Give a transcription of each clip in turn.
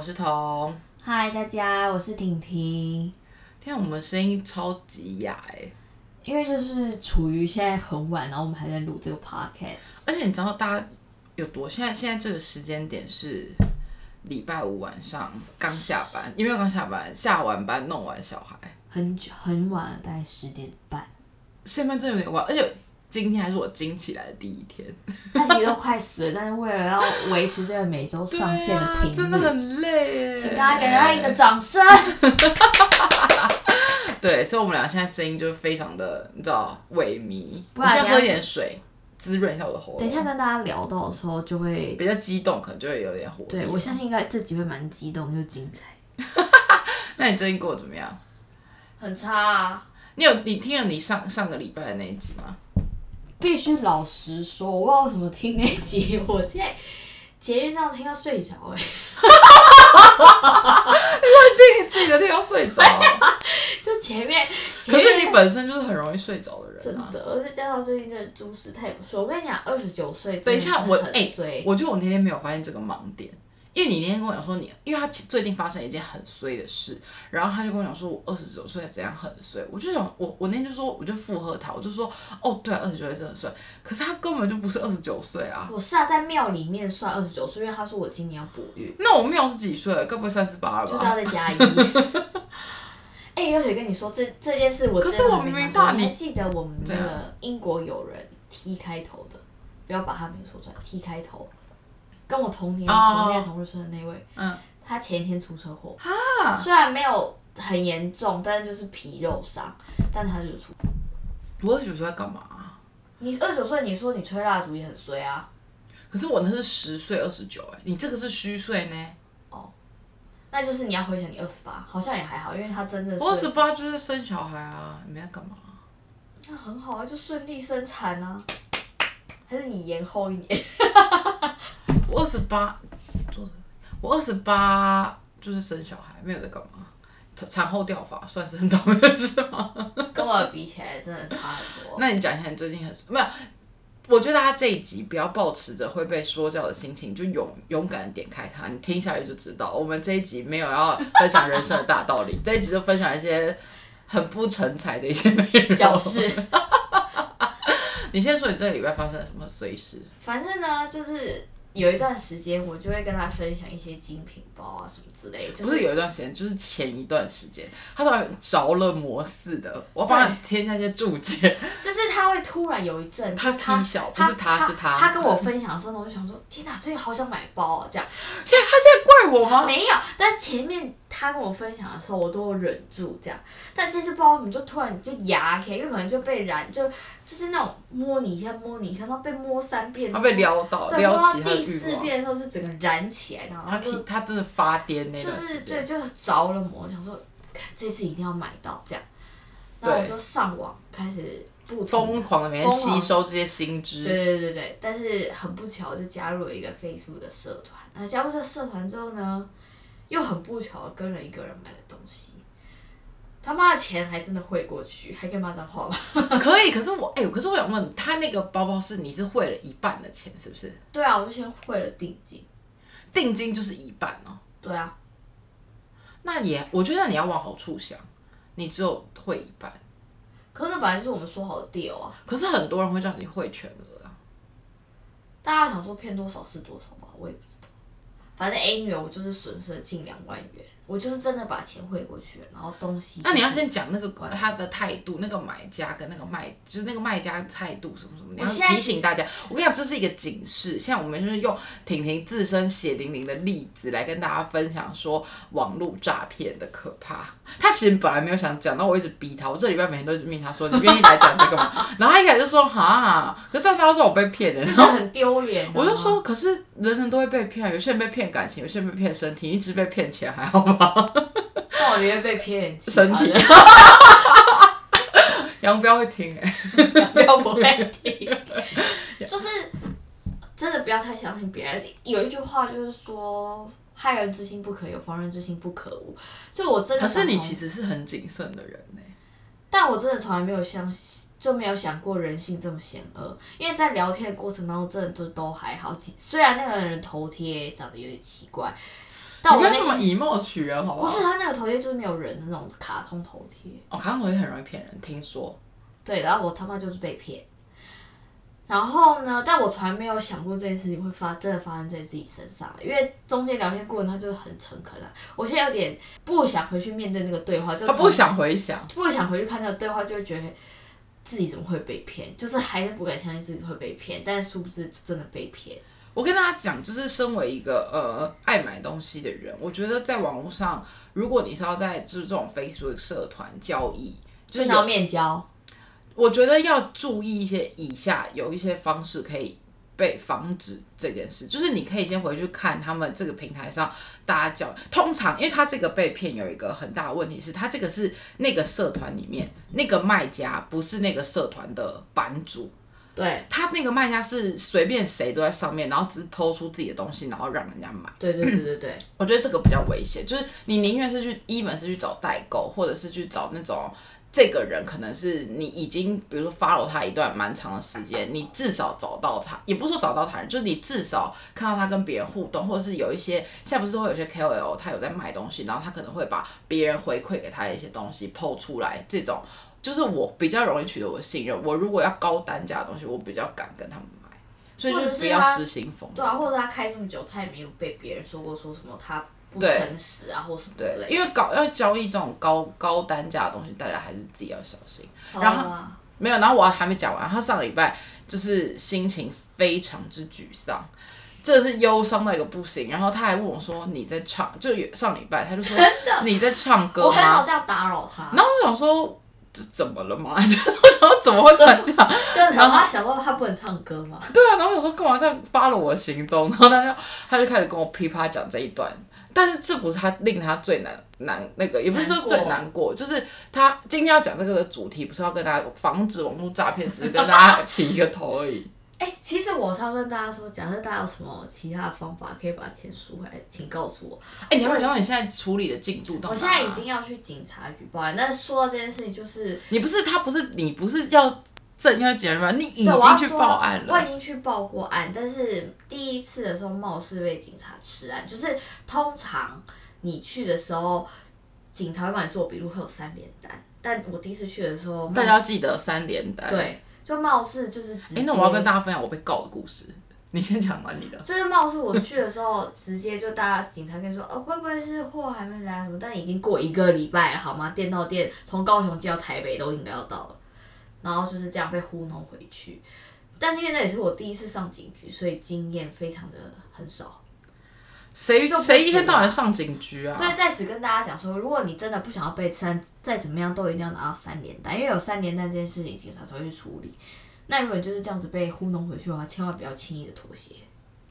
好，我是彤。嗨，大家，我是婷婷。天啊，我们声音超级哑哎、因为就是处于现在很晚，然后我们还在录这个 podcast。而且你知道大家有多？现在现在这个时间点是礼拜五晚上刚下班，因为刚下班，下完班弄完小孩，很久很晚了，大概十点半。下班真的有点晚，而且今天还是我惊起来的第一天，他其实都快死了，但是为了要维持这个每周上线的频率，啊真的很累哎。请大家给他一个掌声。对，所以我们俩现在声音就是非常的，你知道萎靡。不然我先喝一点水，滋润一下我的喉咙。等一下跟大家聊到的时候，就会比较激动，可能就会有点火。对我相信应该这集会蛮激动又精彩。那你最近过得怎么样？很差啊！你有你听了你上上个礼拜的那一集吗？必须老实说，我不知道为什么听那集，我在捷运上听到睡着哎、对，你自己的听到睡着。就前面，前可面是你本身就是很容易睡着的人啊。真的，而且加上最近这个诸事太不顺。我跟你讲，二十九岁等一下，我真的哎、很。我觉得我那天没有发现这个盲点，因为你那天跟我讲说你，因为他最近发生一件很衰的事，然后他就跟我讲说我二十九岁怎样很衰，我就想我我那天就说我就附和他，我就说哦对啊，二十九岁真的很衰，可是他根本就不是二十九岁啊。我是啊，在庙里面算二十九岁，因为他说我今年要补运，那我庙是几岁？该不会三十八了吧？就是要再加一。哎、有雪跟你说这这件事我真的可是我明明大你你还记得我们那个英国友人 T 开头的，不要把他名字说出来，T 开头，跟我同年哦同月同日生的那位，嗯，他前一天出车祸，啊虽然没有很严重，但是就是皮肉伤，但他就是出。我二十九岁在干嘛啊、你二十九岁，你说你吹蜡烛也很衰啊，可是我那是十岁二十九，哎，你这个是虚岁呢？哦那就是你要回想你二十八，好像也还好，因为他真的是我二十八就是生小孩啊，你们在干嘛？那很好啊，就顺利生产啊。还是你延后一年？我二十八，做的，我二十八就是生小孩，没有在干嘛。产后掉发算是很倒霉的事吗？跟我比起来，真的差很多。那你讲一下你最近很没有？我觉得大家这一集不要抱持着会被说教的心情，就勇勇敢地点开它，你听下去就知道。我们这一集没有要分享人生的大道理，这一集就分享一些很不成才的一些。小事，你先说你这个礼拜发生了什么随事？反正呢，就是有一段时间，我就会跟他分享一些精品包啊什么之类的，就不是有一段时间，就是前一段时间，他突然着了魔似的，我帮他添加一些注解。就是他会突然有一阵，他就是他小不他是他是他他跟我分享的时候呢，我就想说，天哪，最近好想买包啊，这样。现在他现在怪我吗？没有，但前面他跟我分享的时候，我都有忍住这样。但这次不知道怎么就突然就牙开，因为可能就被燃，就就是那种摸你一下摸你一下，然后被摸三遍，他被撩到，对，撩到第四。遍的时候是整个燃起来，然后他就踢他真的发癫那就是对，就是着了魔，想说看这次一定要买到这样。然后我就上网开始不停疯狂的每天吸收这些新知，对对对对，但是很不巧就加入了一个 Facebook 的社团。那加入这个社团之后呢，又很不巧跟了一个人买了东西，他妈的钱还真的汇过去，还可以骂脏话吗？可以。可是我哎、可是我想问，他那个包包是你是汇了一半的钱，是不是？对啊，我就先汇了定金。定金就是一半哦。对啊，那也，我觉得你要往好处想，你只有汇一半，可是那本来就是我们说好的 deal 啊，可是很多人会叫你汇全额啊。大家想说骗多少是多少吧，我也不知道。反正 anyway，我就是损失了近两万元，我就是真的把钱汇过去了，然后东西、那你要先讲那个他的态度，那个买家跟那个卖，就是那个卖家的态度什么什么，你要提醒大家。我跟你讲，这是一个警示。现在我们就是用婷婷自身血淋淋的例子来跟大家分享说网络诈骗的可怕。他其实本来没有想讲，但我一直逼他。我这礼拜每天都一直命他说你愿意来讲这个吗？然后他一开始就说哈，可这样大家说我被骗的。就是很丢脸、啊。我就说，可是人人都会被骗，有些人被骗感情，有些人被骗身体，一直被骗钱还好吧？那我宁愿被骗身体。杨彪会听哎、杨彪不会听，就是真的不要太相信别人。有一句话就是说，害人之心不可有，防人之心不可无。就我真的，可是你其，实是很谨慎的人呢、但我真的从来没有相信，就没有想过人性这么险恶。因为在聊天的过程当中，真的就都还好。几虽然那个人头贴长得有点奇怪，但我不要这么以貌取人，好不好？不是他那个头贴就是没有人的那种卡通头贴，哦，卡通头贴很容易骗人，听说。对，然后我他妈就是被骗。然后呢？但我从来没有想过这件事情会发真的发生在自己身上，因为中间聊天过程他就是很诚恳啊。我现在有点不想回去面对那个对话，就从他不想回想，不想回去看那个对话，就会觉得自己怎么会被骗，就是还是不敢相信自己会被骗，但是殊不知真的被骗。我跟大家讲，就是身为一个呃爱买东西的人，我觉得在网络上，如果你是要在就是这种 Facebook 社团交易，就是要面交，我觉得要注意一些以下有一些方式可以被防止这件事，就是你可以先回去看他们这个平台上大家交，通常因为他这个被骗有一个很大的问题是，他这个是那个社团里面那个卖家不是那个社团的版主，对他那个卖家是随便谁都在上面，然后只是抛出自己的东西，然后让人家买。对对对对对，我觉得这个比较危险，就是你宁愿是去一本是去找代购，或者是去找那种这个人可能是你已经比如说 follow 他一段蛮长的时间，你至少找到他，也不是说找到他人，就是你至少看到他跟别人互动，或者是有一些现在不是会有些 KOL 他有在卖东西，然后他可能会把别人回馈给他的一些东西抛出来，这种就是我比较容易取得我的信任。我如果要高单价的东西，我比较敢跟他们买，所以就不要他失心疯。对啊，或者他开这么久，他也没有被别人说过说什么他不诚实啊，或什么之类，的。因为搞要交易这种高高单价的东西，大家还是自己要小心。然后啊没有，然后我还没讲完，他上礼拜就是心情非常之沮丧，真的是忧伤到一个不行。然后他还问我说：“你在唱？”就有上礼拜他就说：“你在唱歌我很少吗这样打扰他，然后我想说。这怎么了嘛？我想说怎么会这样？就是然后他想说他不能唱歌嘛，对啊，然后我说干嘛这样发了我的行踪？然后他就他就开始跟我噼啪讲这一段，但是这不是他令他最难难那个，也不是说最难过，就是他今天要讲这个的主题不是要跟大家防止网络诈骗，只是跟大家起一个头而已。哎、其实我常跟大家说，假设大家有什么其他的方法可以把钱赎回来，请告诉我。哎、你要不要讲到你现在处理的进度到、我现在已经要去警察局报案，但是说到这件事情，就是你不是他不是你不是要正要检吗？你已经去说报案了。我已经去报过案，但是第一次的时候貌似被警察吃案，就是通常你去的时候，警察会帮你做笔录，会有三连单。但我第一次去的时候，大家要记得三连单。，对，就貌似就是直接。哎、那我要跟大家分享我被告的故事。你先讲吧你的。就是貌似我去的时候，直接就大家警察跟你说，呃，会不会是货还没来啊什么？但已经过一个礼拜了，好吗？店到店，从高雄寄到台北都应该要到了，然后就是这样被糊弄回去。但是因为那也是我第一次上警局，所以经验非常的很少。谁谁一天到晚上警局啊？对，在此跟大家讲说，如果你真的不想要被称，再怎么样都一定要拿到三连单，因为有三连单这件事情，警察才会去处理。那如果你就是这样子被糊弄回去的话，千万不要轻易的妥协。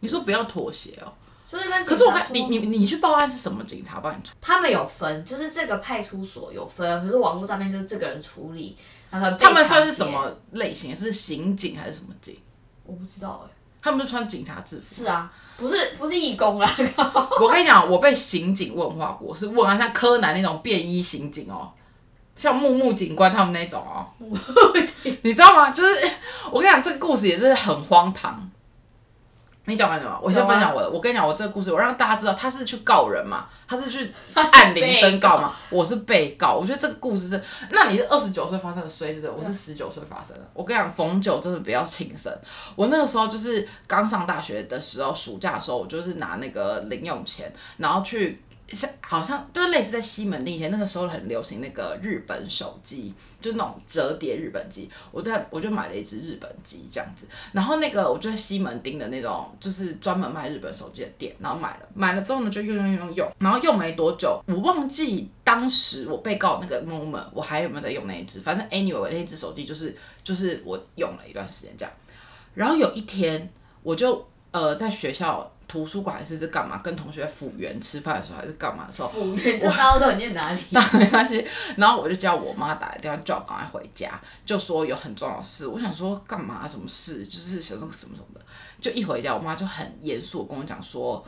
你说不要妥协哦。就是跟可是我警察说看你你你去报案是什么警察帮你处？他们有分，就是这个派出所有分，可是网络上面就是这个人处理，他们算是？什么类型？是刑警还是什么警？我不知道哎、他们就穿警察制服。是啊，不是不是义工啦，我跟你讲，我被刑警问话过，是问啊，像柯南那种便衣刑警哦，像木木警官他们那种哦，你知道吗？就是我跟你讲，这个故事也是很荒唐。你讲完什么？我先分享我的。我跟你讲，我这个故事，我让大家知道他是去告人嘛，他是去 按铃声告嘛，我是被告。我觉得这个故事是，那你是二十九岁发生的衰，是不是？我是十九岁发生的。我跟你讲，逢九真的不要轻生。我那个时候就是刚上大学的时候，暑假的时候，我就是拿那个零用钱，然后去。像好像就是类似在西门町以前那个时候很流行那个日本手机，就那种折叠日本机。我在我就买了一只日本机这样子，然后那个我就在西门町的那种就是专门卖日本手机的店，然后买了，买了之后呢就用用用用，然后用没多久，我忘记当时我被告那个 moment 我还有没有在用那一只，反正 anyway 那一只手机就是就是我用了一段时间这样，然后有一天我就呃在学校。图书馆还是是干嘛？跟同学辅员吃饭的时候还是干嘛的时候，服务员，这大家都念哪里？当没关系。然后我就叫我妈打个电话叫我赶快回家，就说有很重要的事。我想说干嘛？什么事？就是想说什么什么的。就一回家，我妈就很严肃地跟我讲说，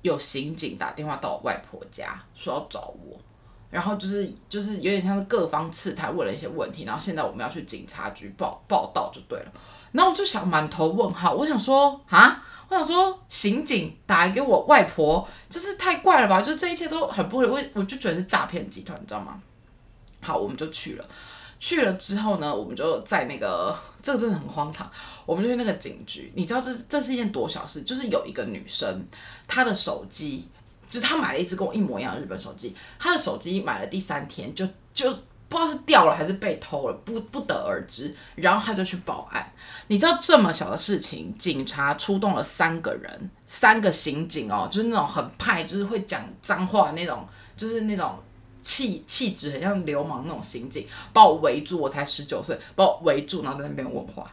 有刑警打电话到我外婆家，说要找我。然后就是就是有点像是各方刺探，问了一些问题，然后现在我们要去警察局报报道就对了。然后我就想满头问号，我想说啊，我想说刑警打来给我外婆，就是太怪了吧？就这一切都很不合理，我我就觉得是诈骗集团，你知道吗？好，我们就去了。去了之后呢，我们就在那个，这个真的很荒唐。我们就去那个警局，你知道这这是一件多小事？就是有一个女生，她的手机，就是她买了一只跟我一模一样的日本手机，她的手机买了第三天就就不知道是掉了还是被偷了，不不得而知。然后他就去报案。你知道这么小的事情，警察出动了三个人，三个刑警哦，就是那种很派，就是会讲脏话那种，就是那种。气气质很像流氓那种刑警，把我围住，我才十九岁，把我围住，然后在那边问话。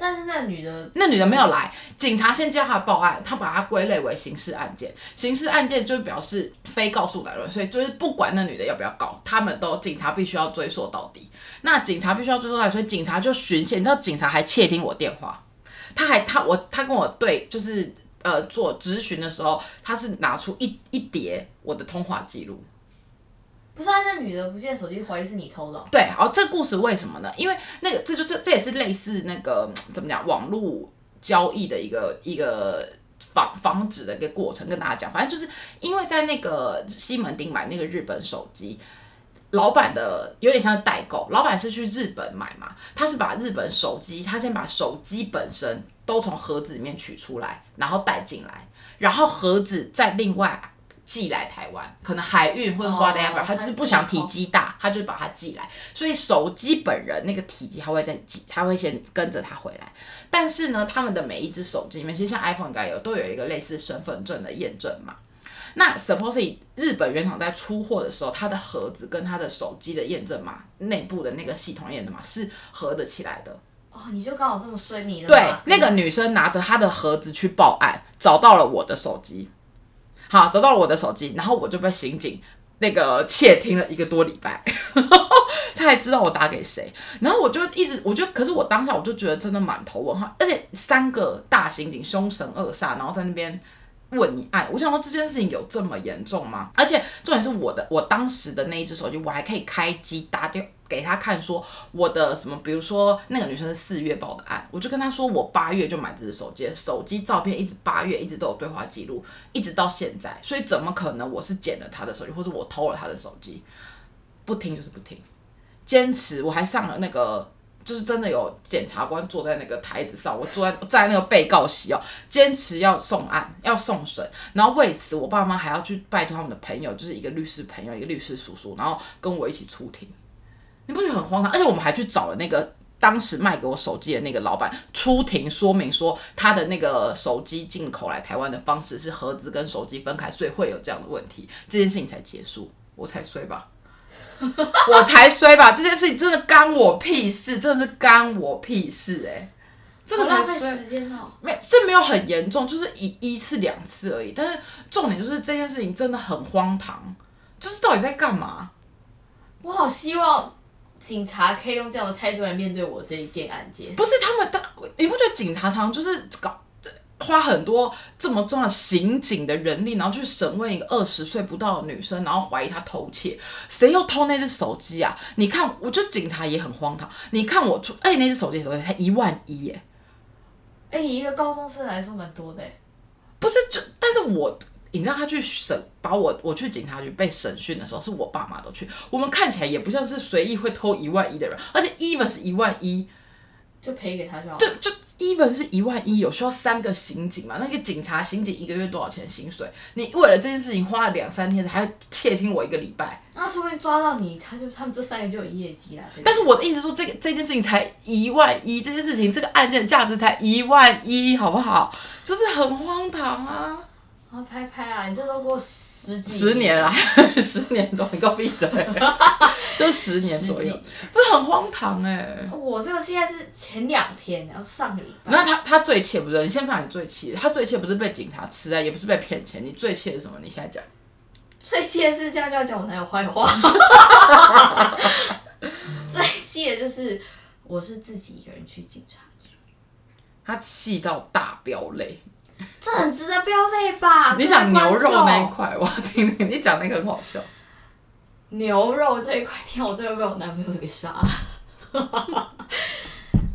但是那女的，那女的没有来，警察先叫她报案，他把她归类为刑事案件，刑事案件就表示非告诉乃论，所以就是不管那女的要不要告，他们都警察必须要追溯到底。那警察必须要追溯到底，所以警察就巡线，你知道警察还窃听我电话，他还他我他跟我对就是呃做咨询的时候，他是拿出一一叠我的通话记录。不是啊，那女的不见手机，怀疑是你偷的。对，哦，这故事为什么呢？因为那个，这就这这也是类似那个怎么讲，网络交易的一个一个防防止的一个过程，跟大家讲。反正就是因为在那个西门町买那个日本手机，老板的有点像代购，老板是去日本买嘛，他是把日本手机，他先把手机本身都从盒子里面取出来，然后带进来，然后盒子再另外。寄来台湾，可能海运或者 whatever，他就是不想体积大，他就把它寄来。所以手机本人那个体积，他会再寄，他会先跟着他回来。但是呢，他们的每一只手机里面，其实像 iPhone 应该有，都有一个类似身份证的验证码。那 supposedly 日本原厂在出货的时候，它的盒子跟它的手机的验证码内部的那个系统验证码是合得起来的。哦，你就刚好这么顺利的。对，那个女生拿着她的盒子去报案，找到了我的手机。好，找到了我的手机，然后我就被刑警那个窃听了一个多礼拜，他还知道我打给谁，然后我就一直，我就，可是我当下我就觉得真的满头问号，而且三个大刑警凶神恶煞，然后在那边。问你爱，我想说这件事情有这么严重吗？而且重点是我的，我当时的那一只手机，我还可以开机打电给他看，说我的什么，比如说那个女生是四月报的案，我就跟他说我八月就买这只手机，手机照片一直八月一直都有对话记录，一直到现在，所以怎么可能我是捡了他的手机，或者我偷了他的手机？不听就是不听，坚持，我还上了那个。就是真的有检察官坐在那个台子上，我坐在在那个被告席哦，坚持要送案要送审，然后为此我爸妈还要去拜托他们的朋友，就是一个律师朋友，一个律师叔叔，然后跟我一起出庭。你不觉得很荒唐？而且我们还去找了那个当时卖给我手机的那个老板出庭说明说，他的那个手机进口来台湾的方式是盒子跟手机分开，所以会有这样的问题，这件事情才结束，我才衰吧。我才衰吧！这件事情真的干我屁事，真的是干我屁事哎！这个才衰，没是没有很严重，就是一一次两次而已。但是重点就是这件事情真的很荒唐，就是到底在干嘛？我好希望警察可以用这样的态度来面对我这一件案件。不是他们，的，你不觉得警察常常就是搞？花很多这么重要刑警的人力，然后去审问一个二十岁不到的女生，然后怀疑她偷窃，谁又偷那只手机啊？你看，我觉得警察也很荒唐。你看我出，哎，那只手机手机才一万一耶，哎，以一个高中生来说蛮多的。不是，就但是我，你知道他去审，把我我去警察局被审讯的时候，是我爸妈都去，我们看起来也不像是随意会偷一万一的人，而且 even 是一万一，就赔给他就好。对，就。even 是一万一，有需要三个刑警嘛？那个警察刑警一个月多少钱薪水？你为了这件事情花了两三天，还要窃听我一个礼拜？那说不定抓到你，他就他们这三个就有业绩了。但是我的意思说，这个这件事情才一万一，这件事情这个案件价值才一万一，好不好？就是很荒唐啊！啊，拍拍啊！你这都过十几十年了，十年多，你给我闭嘴！就十年左右，不是很荒唐哎。我这个现在是前两天，然后上个礼拜。那他他最气不是？你先讲你最气，他最气不是被警察吃啊，也不是被骗钱，你最气的是什么？你现在讲。最气的是这样就要讲我男友坏话。最气的就是我是自己一个人去警察局，他气到大飙泪。这很值得飙泪吧？你讲牛肉那一块，我听听。你讲那个很好笑。牛肉这一块，天，我真的被我男朋友给杀了。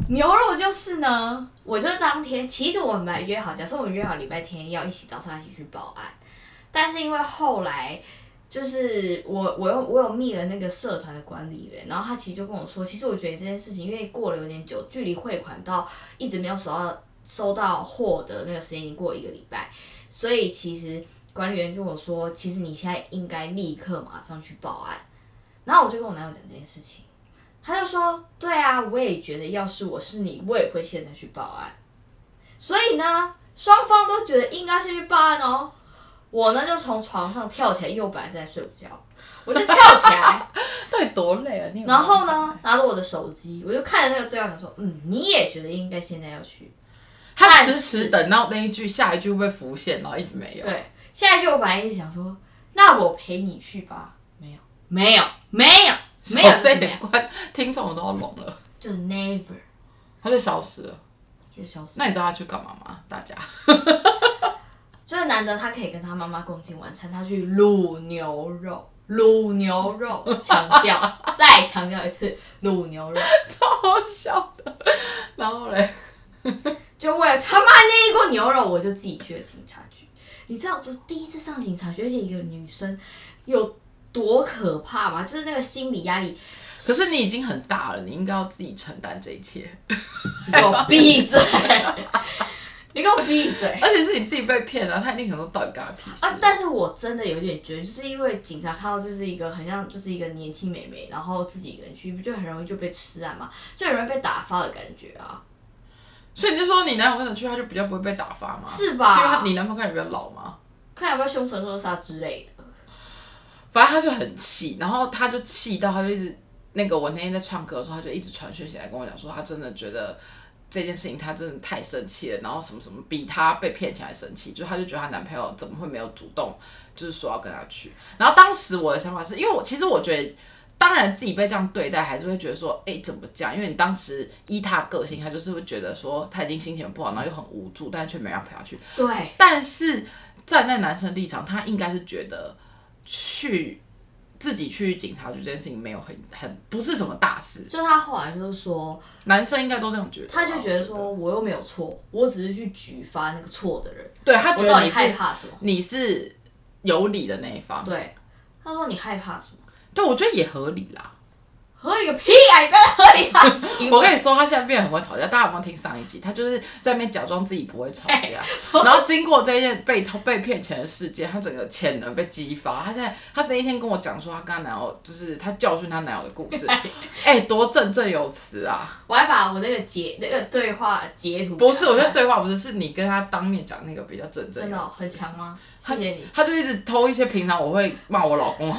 牛肉就是呢，我就当天，其实我们约好，假设我们约好礼拜天要一起早上一起去报案，但是因为后来就是我我有我有密了那个社团的管理员，然后他其实就跟我说，其实我觉得这件事情因为过了有点久，距离汇款到一直没有收到收到货的那个时间已经过了一个礼拜，所以其实管理员就跟我说，其实你现在应该立刻马上去报案，然后我就跟我男友讲这件事情。他就说：“对啊，我也觉得，要是我是你，我也会现在去报案。所以呢，双方都觉得应该先去报案哦。我呢就从床上跳起来，因为我本来是在睡午觉，我就跳起来，到底多累啊？你然后呢，拿着我的手机，我就看着那个对话想说，嗯，你也觉得应该现在要去？他迟迟等到那一句，下一句会不会浮现，然后一直没有。对，下一句我本来一直想说，那我陪你去吧，没有，没有，没有，没有，手就是没有，一关，听众都要聋了，就是 never，他就消失了。就消失。那你知道他去干嘛吗？大家 就是难得他可以跟他妈妈共进晚餐，他去卤牛肉，卤牛肉，强调，再强调一次，卤牛肉，超好笑的。然后嘞，就为了他妈那一锅牛肉，我就自己去了警察局。你知道，就第一次上警察局，而且一个女生有多可怕吗？就是那个心理压力，可是你已经很大了，你应该要自己承担这一切，你给我闭嘴！你给我闭嘴！而且是你自己被骗了，他一定想说到底干他屁事。啊！但是我真的有点觉得，就是因为警察看到就是一个很像就是一个年轻美眉，然后自己一个人去，不就很容易就被吃案嘛，就很容易被打发的感觉啊，所以你就说你男友跟着去，他就比较不会被打发嘛？是吧是因为他你男朋友看起来比较老吗？看有没有凶神恶煞之类的。反正他就很气，然后他就气到他就一直那个我那天在唱歌的时候，他就一直传讯息来跟我讲说，他真的觉得这件事情他真的太生气了，然后什么什么比他被骗钱还生气，就他就觉得她男朋友怎么会没有主动就是说要跟他去，然后当时我的想法是因为我其实我觉得。当然，自己被这样对待，还是会觉得说，哎、怎么这样？因为你当时依他个性，他就是会觉得说，他已经心情不好，然后又很无助，但是却没人陪他去。对，但是站在男生立场，他应该是觉得去自己去警察局这件事情没有很很不是什么大事，就他后来就是说，男生应该都这样觉得。他就觉得说我又没有错，我只是去举发那个错的人，对他觉得你害怕什么？你是有理的那一方，对，他说你害怕什么？对我觉得也合理啦。合理个屁啊！你不要我跟你说，他现在变得很会吵架，大家有没有听上一集？他就是在那边假装自己不会吵架，然后经过这一件被偷被骗钱的事件，他整个潜能被激发。他现在他那一天跟我讲说，他跟他男友就是他教训他男友的故事，哎、多振振有词啊！我还把我那个截那个对话截图，不是，我觉得对话不是，是你跟他当面讲那个比较振振真的。很强吗？谢谢你，他就一直偷一些平常我会骂我老公，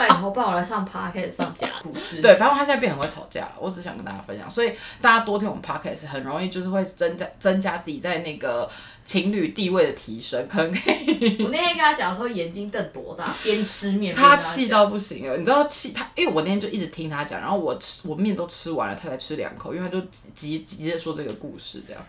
拜托帮我来上 p a r k 上假故事。对，反正他现在变很会吵架了。我只想跟大家分享，所以大家多听我们 podcast，很容易就是会增加增加自己在那个情侣地位的提升，可能可以。我那天跟他讲的时候，眼睛瞪多大，边吃面他气到不行了，你知道气他，因为我那天就一直听他讲，然后我吃我面都吃完了，他才吃两口，因为他就急急急着说这个故事这样。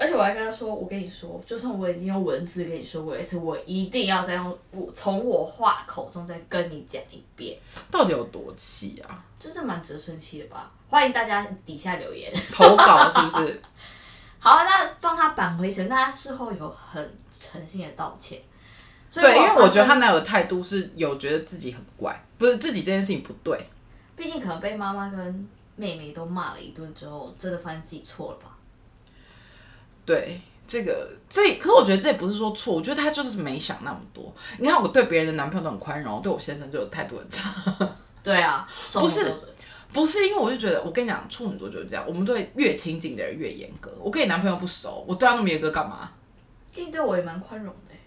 而且我还跟他说，我跟你说，就算我已经用文字跟你说过一次，我一定要再用我从我话口中再跟你讲一遍，到底有多气啊？就是蛮值得生气的吧？欢迎大家底下留言。投稿是不是？好，啊那帮他扳回一城，那他事后有很诚心的道歉。对，因为我觉得他，男友的态度是有觉得自己很怪，不是自己这件事情不对。毕竟可能被妈妈跟妹妹都骂了一顿之后，真的发现自己错了吧？对，这个这，可是我觉得这也不是说错，我觉得他就是没想那么多。你看，我对别人的男朋友都很宽容，对我先生就有态度很差。对啊，不是不是因为我就觉得，我跟你讲，处女座就是这样，我们对越亲近的人越严格。我跟你男朋友不熟，我对他那么严格干嘛？你对我也蛮宽容的欸。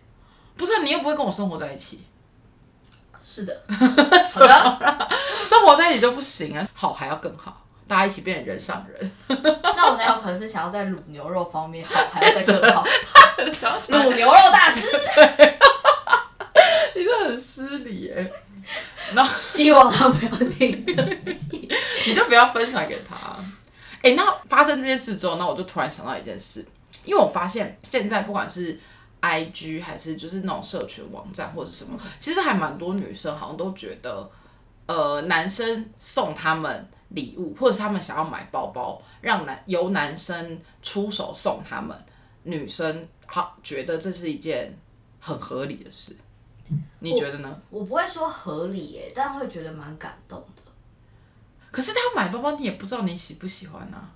不是你又不会跟我生活在一起，是的，好的。生活在一起就不行啊，好还要更好，大家一起变成人上人。那我男友可能是想要在卤牛肉方面好，还要再更好。卤牛肉大师，你这很失礼耶，然后希望他不要听这集。你就不要分享给他。哎、那发生这件事之后，那我就突然想到一件事，因为我发现现在不管是 IG 还是就是那种社群网站或者什么，其实还蛮多女生好像都觉得，呃，男生送他们礼物，或者是他们想要买包包，让男由男生出手送他们，女生好觉得这是一件很合理的事。你觉得呢？我不会说合理耶，但会觉得蛮感动的。可是他买包包，你也不知道你喜不喜欢啊。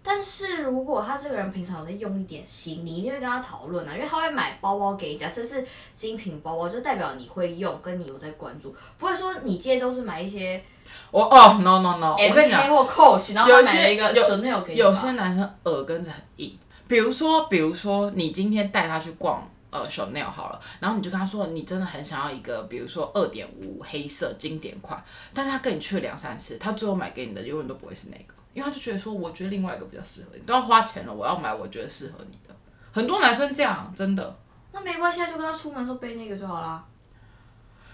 但是如果他这个人平常有在用一点心，你一定会跟他讨论啊，因为他会买包包给你，假设是精品包包，就代表你会用，跟你有在关注，不会说你今天都是买一些我哦，no no no，我跟你讲或 Coach，然后他有些买了一个有你，有些男生耳根子很硬，比如说，比如说你今天带他去逛呃 Chanel 好了，然后你就跟他说你真的很想要一个，比如说二点五黑色经典款，但是他跟你去了两三次，他最后买给你的永远都不会是那个，因为他就觉得说，我觉得另外一个比较适合你，都要花钱了，我要买我觉得适合你的。很多男生这样，真的。那没关系，啊，就跟他出门的时候背那个就好啦。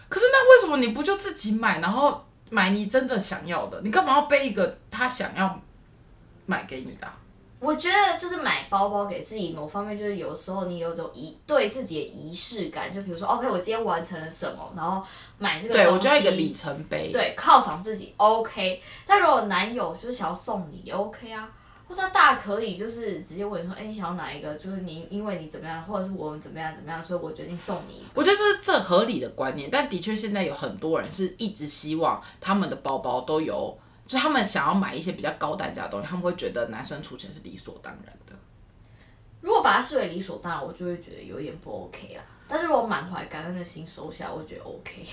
可是那为什么你不就自己买，然后买你真正想要的？你干嘛要背一个他想要买给你的啊、我觉得就是买包包给自己某方面，就是有时候你有种仪对自己的仪式感，就比如说，OK，我今天完成了什么，然后买这个我觉得一个里程碑。对，犒赏自己 OK。但如果男友就是想要送你也 OK 啊，或者他大可以就是直接问你说，哎、你想要哪一个？就是你因为你怎么样，或者是我们怎么样怎么样，所以我决定送你。我觉得这是正合理的观念，但的确现在有很多人是一直希望他们的包包都有，就他们想要买一些比较高单价的东西，他们会觉得男生出钱是理所当然的。如果把它视为理所当然，我就会觉得有点不 OK 啦。但是如果满怀感恩的心收下，我觉得 OK。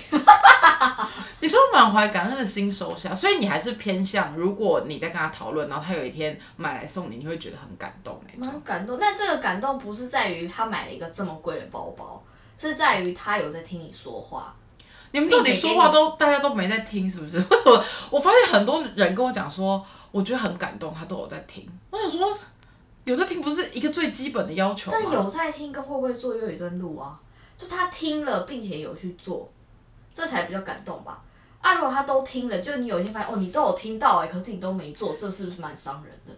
你说满怀感恩的心收下，所以你还是偏向，如果你在跟他讨论，然后他有一天买来送你，你会觉得很感动那种。蛮感动，但这个感动不是在于他买了一个这么贵的包包，是在于他有在听你说话。你们到底说话都大家都没在听，是不是？为什么？我发现很多人跟我讲说，我觉得很感动，他都有在听。我想说，有在听不是一个最基本的要求吗？但有在听跟会不会做又有一段路啊，就他听了并且有去做，这才比较感动吧。啊，如果他都听了，就你有一天发现哦，你都有听到哎、可是你都没做，这是不是蛮伤人的？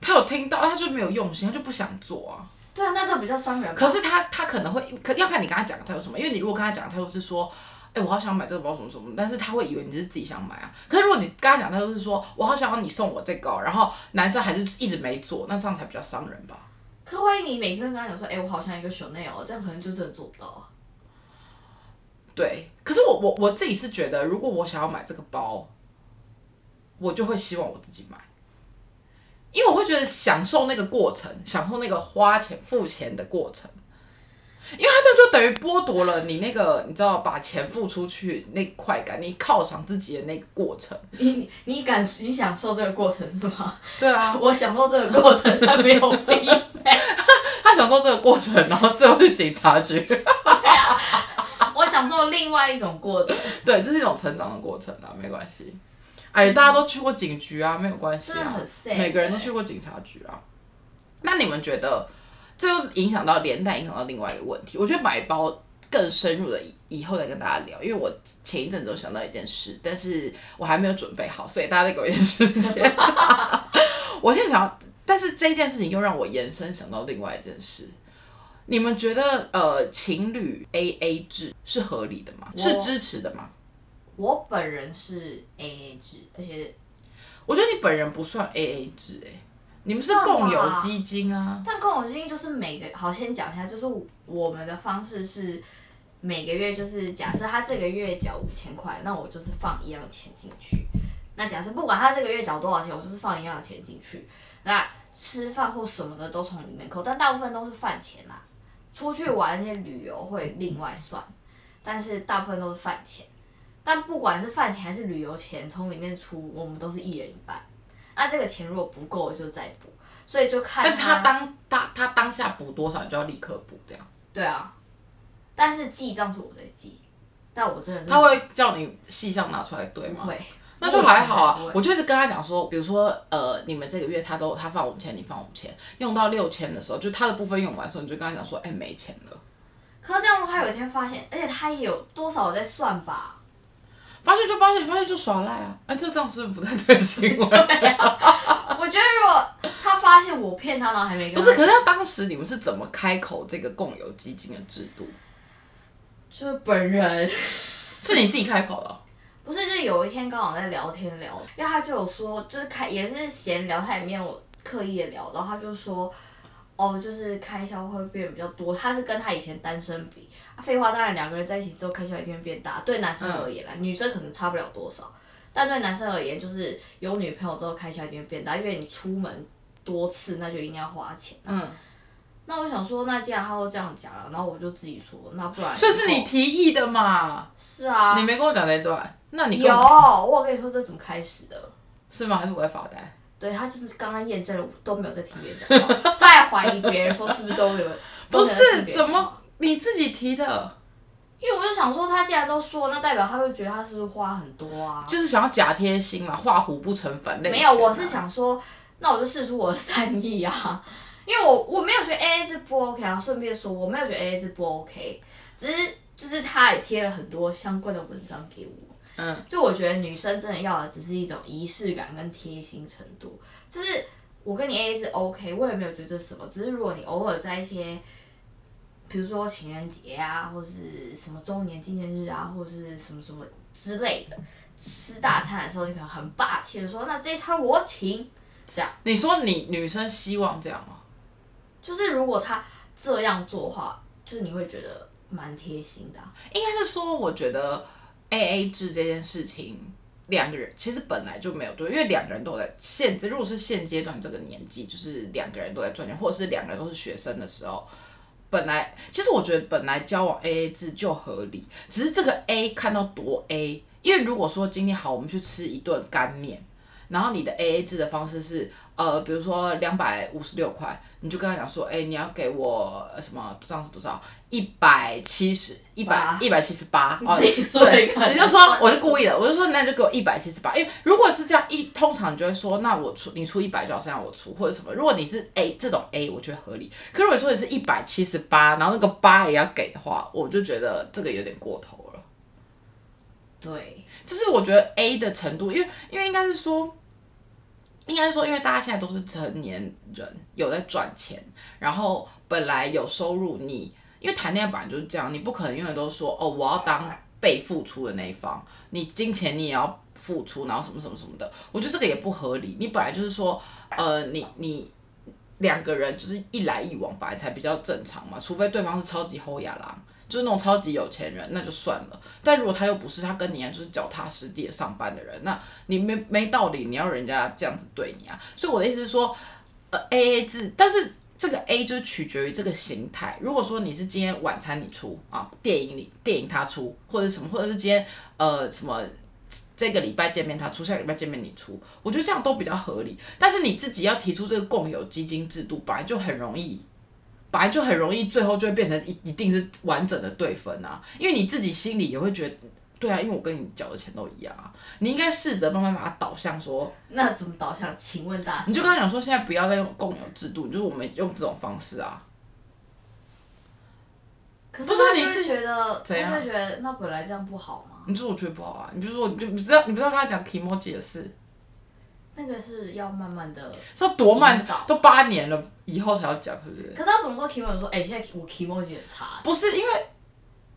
他有听到，他就没有用心，他就不想做啊。对啊，那这比较伤人。可是他他可能会，可要看你跟他讲他有什么，因为你如果跟他讲，他又是说，哎、我好想买这个包什么什么，但是他会以为你是自己想买啊。可是如果你跟他讲，他就是说我好想要你送我这个哦，然后男生还是一直没做，那这样才比较伤人吧。可万一你每天跟他讲说，哎、我好像一个 Chanel，这样可能就真的做不到啊。对，可是我我我自己是觉得，如果我想要买这个包，我就会希望我自己买，因为我会觉得享受那个过程，享受那个花钱付钱的过程。因为他这就等于剥夺了你那个，你知道，把钱付出去那个快感，你犒赏自己的那个过程。你你感你享受这个过程是吗？对啊，我享受这个过程，他没有。他享受这个过程，然后最后去警察局。我享受另外一种过程，对，这是一种成长的过程啊，没关系。哎，大家都去过警局啊，没有关系啊每个人都去过警察局啊。那你们觉得，这又影响到连带影响到另外一个问题？我觉得买包更深入的以以后再跟大家聊，因为我前一阵子有想到一件事，但是我还没有准备好，所以大家再给我一点时间。我现在想要，但是这件事情又让我延伸想到另外一件事。你们觉得呃，情侣 A A 制是合理的吗？是支持的吗？我本人是 A A 制，而且我觉得你本人不算 A A 制哎、你们是共有基金啊。但共有基金就是每个好先讲一下，就是我们的方式是每个月就是假设他这个月缴五千块，那我就是放一样的钱进去。那假设不管他这个月缴多少钱，我就是放一样的钱进去。那吃饭或什么的都从里面扣，但大部分都是饭钱啦。出去玩那些旅游会另外算，但是大部分都是饭钱。但不管是饭钱还是旅游钱，从里面出，我们都是一人一半。那这个钱如果不够，就再补。所以就看但是他当他他当下补多少，你就要立刻补这样。对啊，但是记账是我在记，但我真的是他会叫你细项拿出来对吗？不会，那就还好啊我就一直跟他讲说，比如说呃，你们这个月他都他放五千，你放五千，用到六千的时候，就他的部分用完的时候，你就跟他讲说，哎、没钱了。可是这样，如果他有一天发现，而且他也有多少有在算吧？发现就发现，发现就耍赖啊！哎、这这样是不是不太对行为？我觉得如果他发发现我骗他，然后还没跟不是，可是他当时你们是怎么开口这个共有基金的制度？就是本人。是你自己开口的哦？不是，就有一天刚好在聊天聊，然后他就有说，就是开也是闲聊，他也没有刻意的聊，然后他就说，哦，就是开销会变比较多，他是跟他以前单身比，啊废话，当然两个人在一起之后开销一定会变大，对男生而言啦，女生可能差不了多少，但对男生而言，就是有女朋友之后开销一定会变大，因为你出门多次，那就一定要花钱。嗯，那我想说，那既然他都这样讲了，然后我就自己说，那不然所以是你提议的嘛？是啊，你没跟我讲那段，那你有，我跟你说这怎么开始的。是吗？还是我在发呆？对他就是刚刚验证了，我都没有在听别人讲话，他还怀疑别人说是不是都有，不是，怎么你自己提的？因为我就想说，他既然都说，那代表他会觉得他是不是花很多啊？就是想要假贴心嘛，画虎不成反类、啊没有，我是，想说，那我就试出我的善意啊，因为我我没有觉得 A A 制不 OK 啊，顺便说我没有觉得 A A 制不 OK，只是就是他也贴了很多相关的文章给我，嗯，就我觉得女生真的要的只是一种仪式感跟贴心程度，就是我跟你 A A 是 OK，我也没有觉得什么，只是如果你偶尔在一些。比如说情人节啊，或是什么周年纪念日啊，或者是什么什么之类的，吃大餐的时候，你可能很霸气的说：“那这一餐我请。”这样你说你女生希望这样吗？就是如果她这样做的话，就是你会觉得蛮贴心的啊、应该是说，我觉得 A A 制这件事情，两个人其实本来就没有对，因为两个人都在现，如果是现阶段这个年纪，就是两个人都在赚钱，或者是两个人都是学生的时候。本来，其实我觉得本来交往 A A 制就合理，只是这个 A 看到多 A，因为如果说今天好，我们去吃一顿干面，然后你的 A A 制的方式是，呃，比如说两百五十六块，你就跟他讲说，哎、你要给我呃什么这样是多少？一百七十，一百一百七十八，哦，你自己说一个对，你就说我是故意的，我就说那就给我一百七十八，因为如果是这样一，通常你就会说，那我出你出一百就好，剩下我出或者什么。如果你是 A 这种 A，我觉得合理。可如果说你是一百七十八，然后那个八也要给的话，我就觉得这个有点过头了。对，就是我觉得 A 的程度，因为因为应该是说，应该是说，因为大家现在都是成年人，有在赚钱，然后本来有收入你，因为谈恋爱本来就是这样，你不可能永远都说哦，我要当被付出的那一方，你金钱你也要付出，然后什么什么什么的，我觉得这个也不合理。你本来就是说，呃，你你。两个人就是一来一往，本来才比较正常嘛，除非对方是超级后亚郎，就是那种超级有钱人，那就算了。但如果他又不是，他跟你一样就是脚踏实地的上班的人，那你没没道理你要人家这样子对你啊。所以我的意思是说，呃，A A 制，但是这个 A 就是取决于这个形态。如果说你是今天晚餐你出啊，电影里电影他出，或者什么，或者是今天呃什么。这个礼拜见面他出，下礼拜见面你出，我觉得这样都比较合理。但是你自己要提出这个共有基金制度，本来就很容易，本来就很容易，最后就会变成一一定是完整的对分啊。因为你自己心里也会觉得，对啊，因为我跟你缴的钱都一样啊。你应该试着慢慢把它导向说，那怎么导向？请问大师，你就跟他讲说，现在不要再用共有制度，就是我们用这种方式啊。可是不是啊他就会你自己觉得，怎样他就会觉得那本来这样不好吗？你说我觉得不好啊，你就说你就你知道你不知道跟他讲 emoji 的事，那个是要慢慢的。说多慢都八年了以后才要讲，是不是？可是他什么时候 Kimo 说，哎、现在我 Kimoji 很差，不是因为，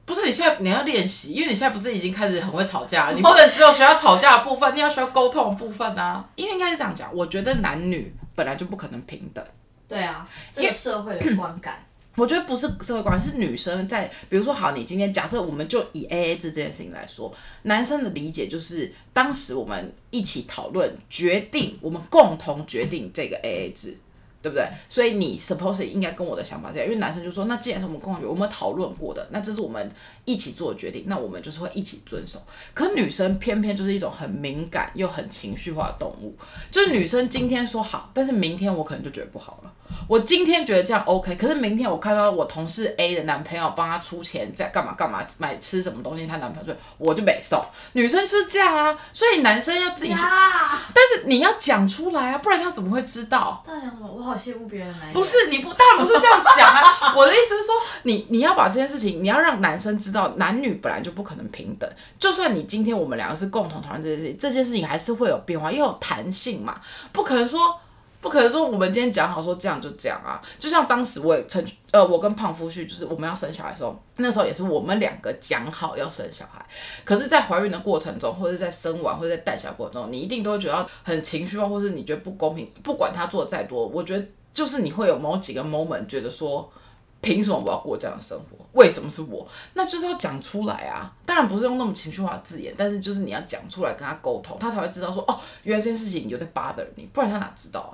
不是你现在你要练习，因为你现在不是已经开始很会吵架了，你 不能只有学要吵架的部分，你要学要沟通的部分啊。因为应该是这样讲，我觉得男女本来就不可能平等。对啊，这个社会的观感，我觉得不是社会关系，是女生在，比如说好，你今天假设我们就以 A A 制这件事情来说，男生的理解就是当时我们一起讨论决定，我们共同决定这个 A A 制。对不对？所以你 suppose 应该跟我的想法是一样，因为男生就说，那既然是我们共同我们讨论过的，那这是我们一起做的决定，那我们就是会一起遵守。可女生偏偏就是一种很敏感又很情绪化的动物，就是女生今天说好，但是明天我可能就觉得不好了。我今天觉得这样 OK，可是明天我看到我同事 A 的男朋友帮她出钱在干嘛干嘛买吃什么东西，她男朋友说我就没送。女生就是这样啊，所以男生要自己去，但是你要讲出来啊，不然他怎么会知道？好羡慕别人的男人。不是你不，当然不是这样讲啊。我的意思是说，你你要把这件事情，你要让男生知道，男女本来就不可能平等。就算你今天我们两个是共同讨论这件事情，这件事情还是会有变化，又有弹性嘛，不可能说不可能说我们今天讲好说这样就这样啊。就像当时我也曾呃，我跟胖夫婿就是我们要生小孩的时候，那时候也是我们两个讲好要生小孩。可是，在怀孕的过程中，或者在生完，或者在带小孩过程中，你一定都会觉得很情绪化，或是你觉得不公平。不管他做的再多，我觉得就是你会有某几个 moment 觉得说。凭什么我要过这样的生活？为什么是我？那就是要讲出来啊！当然不是用那么情绪化的字眼，但是就是你要讲出来跟他沟通，他才会知道说哦，原来这件事情有在 bother 你，不然他哪知道啊？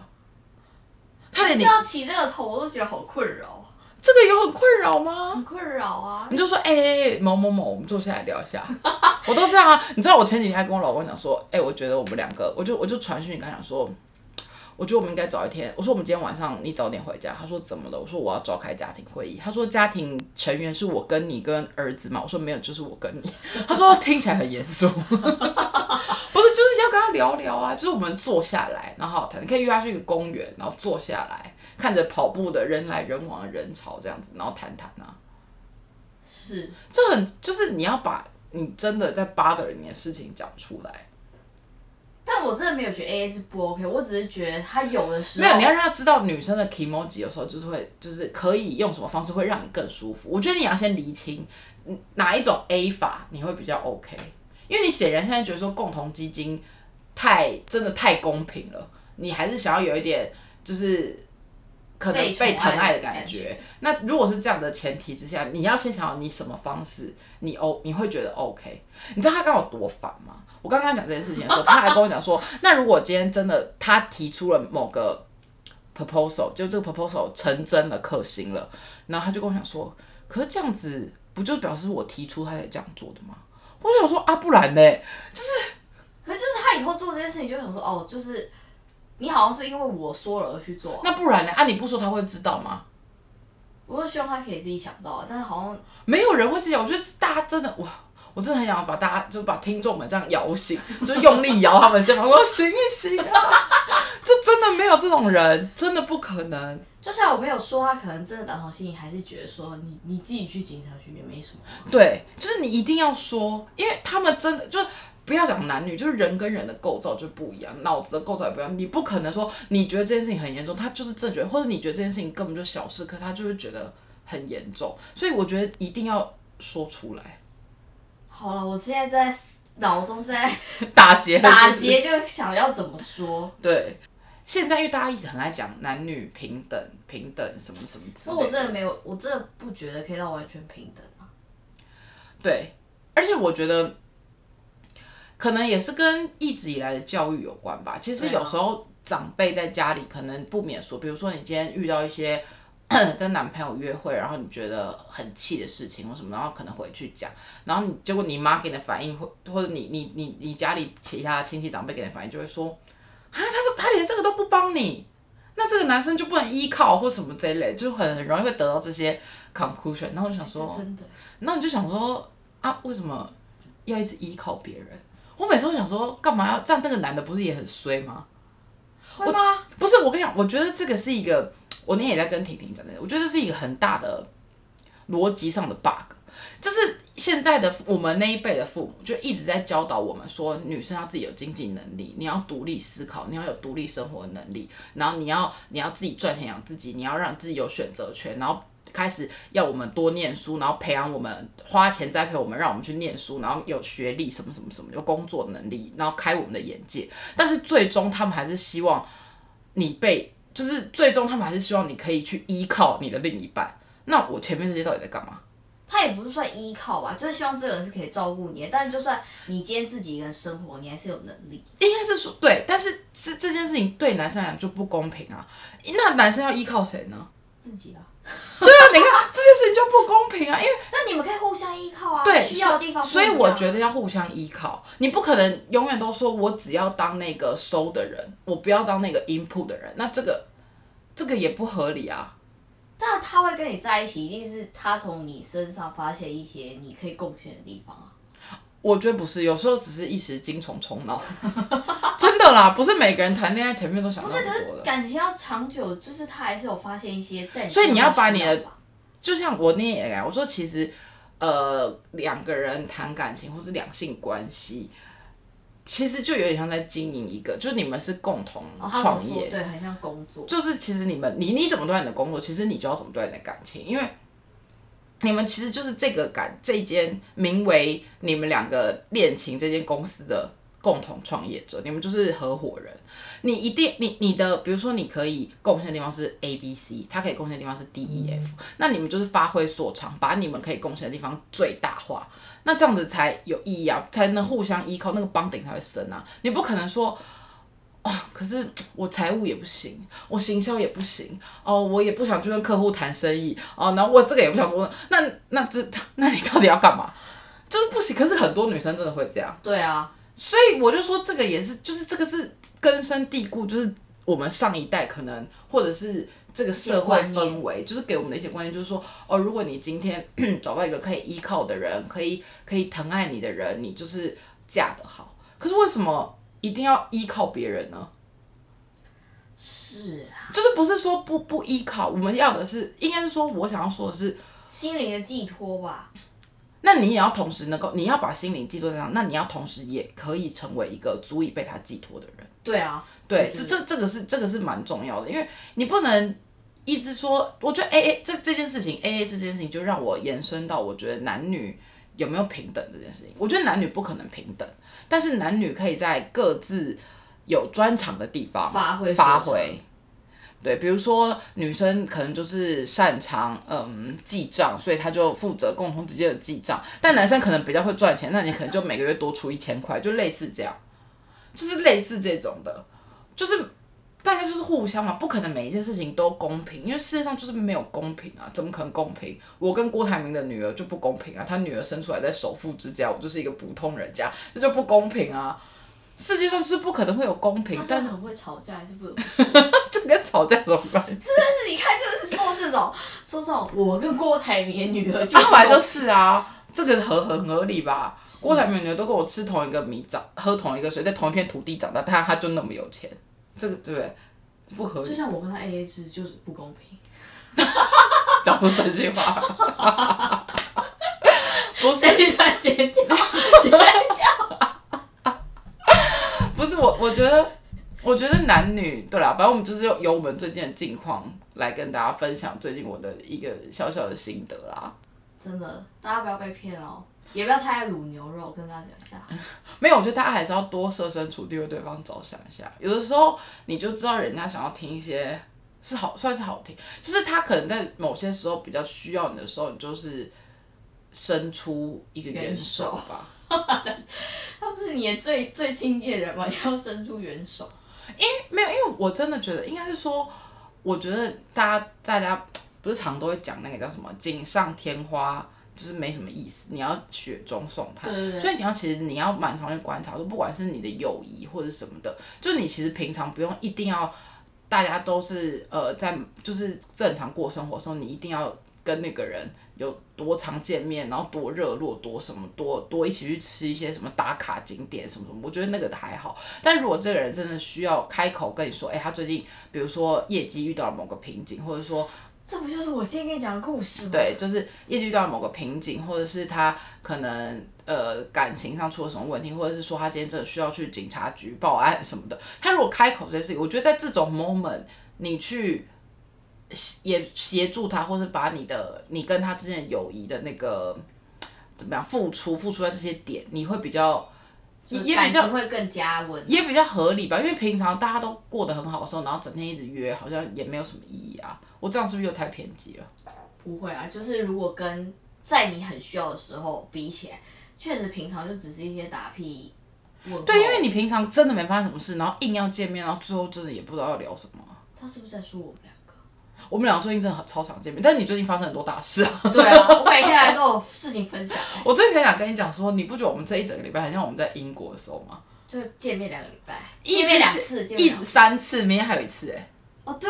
他连要起这个头我都觉得好困扰。这个有很困扰吗？很困扰啊！你就说哎某某某，我们坐下来聊一下。我都这样啊！你知道我前几天还跟我老公讲说，哎，我觉得我们两个，我就我就传讯跟他讲说。我觉得我们应该早一天。我说我们今天晚上你早点回家。他说怎么了？我说我要召开家庭会议。他说家庭成员是我跟你跟儿子嘛。我说没有，就是我跟你。他说听起来很严肃，他聊聊啊。就是我们坐下来，然后好谈。你可以约他去一个公园，然后坐下来，看着跑步的人来人往的人潮这样子，然后谈谈啊。是，这很就是你要把你真的在巴德里面的事情讲出来。但我真的没有觉得 A A 是不 OK，我只是觉得他有的时候没有，你要让他知道女生的 emoji 有时候就是会，就是可以用什么方式会让你更舒服。我觉得你要先厘清哪一种 A 法你会比较 OK，因为你显然现在觉得说共同基金太真的太公平了，你还是想要有一点就是可能被疼爱的感觉。那如果是这样的前提之下，你要先想好你什么方式你 O 你会觉得 OK。你知道他刚有多烦吗？我刚刚讲这件事情的时候，他还跟我讲说，那如果今天真的他提出了某个 proposal，就这个 proposal 成真了、可行了，然后他就跟我讲说，可是这样子不就表示我提出他才这样做的吗？我就想说啊，不然呢？就是，可就是他以后做这件事情，就想说哦，就是你好像是因为我说了而去做，那不然呢？啊，你不说他会知道吗？我是希望他可以自己想到，但是好像没有人会自己。我觉得大家真的哇。我真的很想把大家，就把听众们这样摇醒，就用力摇他们这样，我说醒一醒啊！就真的没有这种人，真的不可能。就像我没有说，他可能真的打从心里还是觉得说，你你自己去警察局也没什么。对，就是你一定要说，因为他们真的就不要讲男女，就是人跟人的构造就不一样，脑子的构造也不一样。你不可能说你觉得这件事情很严重，他就是正觉得，或者你觉得这件事情根本就小事，可他就是觉得很严重。所以我觉得一定要说出来。好了，我现在在脑中在打结，打结就想要怎么说。对，现在因为大家一直很爱讲男女平等、平等什么什么之类的。我真的没有，我真的不觉得可以到完全平等啊。对，而且我觉得可能也是跟一直以来的教育有关吧。其实有时候长辈在家里可能不免说，比如说你今天遇到一些。跟男朋友约会，然后你觉得很气的事情或什么，然后可能回去讲，然后你结果你妈给你的反应，或或者你你你你家里其他亲戚长辈给你的反应，就会说啊，他说他连这个都不帮你，那这个男生就不能依靠或什么这一类，就很很容易会得到这些 conclusion。然后我就想说，真的，那你就想说啊，为什么要一直依靠别人？我每次都想说，干嘛要这样？那个男的不是也很衰吗？会吗？不是，我跟你讲，我觉得这个是一个。我那天也在跟婷婷讲的，我觉得这是一个很大的逻辑上的 bug，就是现在的我们那一辈的父母就一直在教导我们说，女生要自己有经济能力，你要独立思考，你要有独立生活的能力，然后你要你要自己赚钱养自己，你要让自己有选择权，然后开始要我们多念书，然后培养我们花钱栽培我们，让我们去念书，然后有学历什么什么什么，有工作能力，然后开我们的眼界，但是最终他们还是希望你被。就是最终他们还是希望你可以去依靠你的另一半。那我前面这些到底在干嘛？他也不是算依靠吧，就是希望这个人是可以照顾你。但是就算你今天自己一个人生活，你还是有能力。应该是说对，但是这这件事情对男生来讲就不公平啊。那男生要依靠谁呢？自己啊。对啊，你看这件事情就不公平啊，因为那你们可以互相依靠啊。对，需要的地方。所以我觉得要互相依靠，你不可能永远都说我只要当那个收的人，我不要当那个 input 的人。那这个。这个也不合理啊！但他会跟你在一起，一定是他从你身上发现一些你可以贡献的地方啊。我觉得不是，有时候只是一时精虫冲脑，真的啦，不是每个人谈恋爱前面都想那么多的。感情要长久，就是他还是有发现一些在。所以你要把你的，就像我那也讲，我说其实，呃，两个人谈感情或是两性关系。其实就有点像在经营一个，就是你们是共同创业，对，很像工作。就是其实你们你你怎么对待你的工作，其实你就要怎么对待你的感情，因为你们其实就是这个感这间名为你们两个恋情这间公司的共同创业者，你们就是合伙人。你一定你你的比如说你可以贡献的地方是 A B C，他可以贡献的地方是 D E F，、那你们就是发挥所长，把你们可以贡献的地方最大化，那这样子才有意义啊，才能互相依靠，那个帮顶才会深啊。你不可能说。哦，可是我财务也不行，我行销也不行，哦，我也不想去跟客户谈生意，哦，然后我这个也不想做，那那这那你到底要干嘛？就是不行。可是很多女生真的会这样，对啊，所以我就说这个也是，就是这个是根深蒂固，就是我们上一代可能或者是这个社会氛围，就是给我们的一些观念，就是说，哦，如果你今天 找到一个可以依靠的人，可以可以疼爱你的人，你就是嫁得好。可是为什么一定要依靠别人呢？是啊，就是不是说不不依靠，我们要的是，应该是说，我想要说的是，心灵的寄托吧。那你也要同时能够，你要把心灵寄托在上，那你要同时也可以成为一个足以被他寄托的人。对啊，对，这这这个是这个是蛮重要的，因为你不能一直说，我觉得 A A 这这件事情，A A 这件事情就让我延伸到我觉得男女有没有平等这件事情。我觉得男女不可能平等，但是男女可以在各自有专长的地方发挥发挥。对，比如说女生可能就是擅长嗯记账，所以她就负责共同之间的记账。但男生可能比较会赚钱，那你可能就每个月多出一千块，就类似这样，就是类似这种的，就是大家就是互相嘛，不可能每一件事情都公平，因为世界上就是没有公平啊，怎么可能公平？我跟郭台铭的女儿就不公平啊，他女儿生出来在首富之家，我就是一个普通人家，这就不公平啊。世界上就是不可能会有公平但是很会吵架，还是不能？这跟吵架有什么关系？但是你看，就是说这种说这种，我跟郭台铭的女儿就他本来就是啊，这个合很合理吧？郭台铭女儿都跟我吃同一个米长，喝同一个水，在同一片土地长大，但他就那么有钱，这个对不对？不合理就，像我跟他 A A 制就是不公平。讲出真心话。不是剪掉，剪掉。不是我，我觉得，我觉得男女对啦，反正我们就是由由我们最近的近况来跟大家分享最近我的一个小小的心得啦。真的，大家不要被骗哦，也不要太爱卤牛肉，跟大家讲一下。没有，我觉得大家还是要多设身处地为对方着想一下。有的时候你就知道人家想要听一些是好，算是好听，就是他可能在某些时候比较需要你的时候，你就是伸出一个援手吧。他不是你的最最亲近的人吗？要伸出援手。因为没有，因为我真的觉得应该是说，我觉得大家大家不是常都会讲那个叫什么“锦上添花”，就是没什么意思。你要雪中送炭，对对对所以你要其实你要蛮常去观察，就不管是你的友谊或者什么的，就是你其实平常不用一定要大家都是呃在就是正常过生活的时候，你一定要跟那个人有多常见面，然后多热络，多什么多多一起去吃一些什么打卡景点什么什么，我觉得那个还好。但如果这个人真的需要开口跟你说，哎、他最近比如说业绩遇到了某个瓶颈，或者说这不就是我今天跟你讲的故事吗？对，就是业绩遇到某个瓶颈，或者是他可能呃感情上出了什么问题，或者是说他今天真的需要去警察局报案什么的。他如果开口这件事情，我觉得在这种 moment，你去也协助他，或是把你的你跟他之间的友谊的那个怎么样付出付出在这些点，你会比较也也比感较情会更加温。也比较合理吧，因为平常大家都过得很好的时候，然后整天一直约，好像也没有什么意义啊。我这样是不是又太偏激了？不会啊，就是如果跟在你很需要的时候比起来，确实平常就只是一些打屁。对，因为你平常真的没发生什么事，然后硬要见面，然后最后真的也不知道要聊什么啊。他是不是在说我们两个？我们俩最近真的很超常见面，但是你最近发生很多大事啊。对啊，我每天来都有事情分享，我最近很想跟你讲说，你不觉得我们这一整个礼拜很像我们在英国的时候吗？就见面两个礼拜，见面两次，一直两次。三次，明天还有一次、哎，哦，对，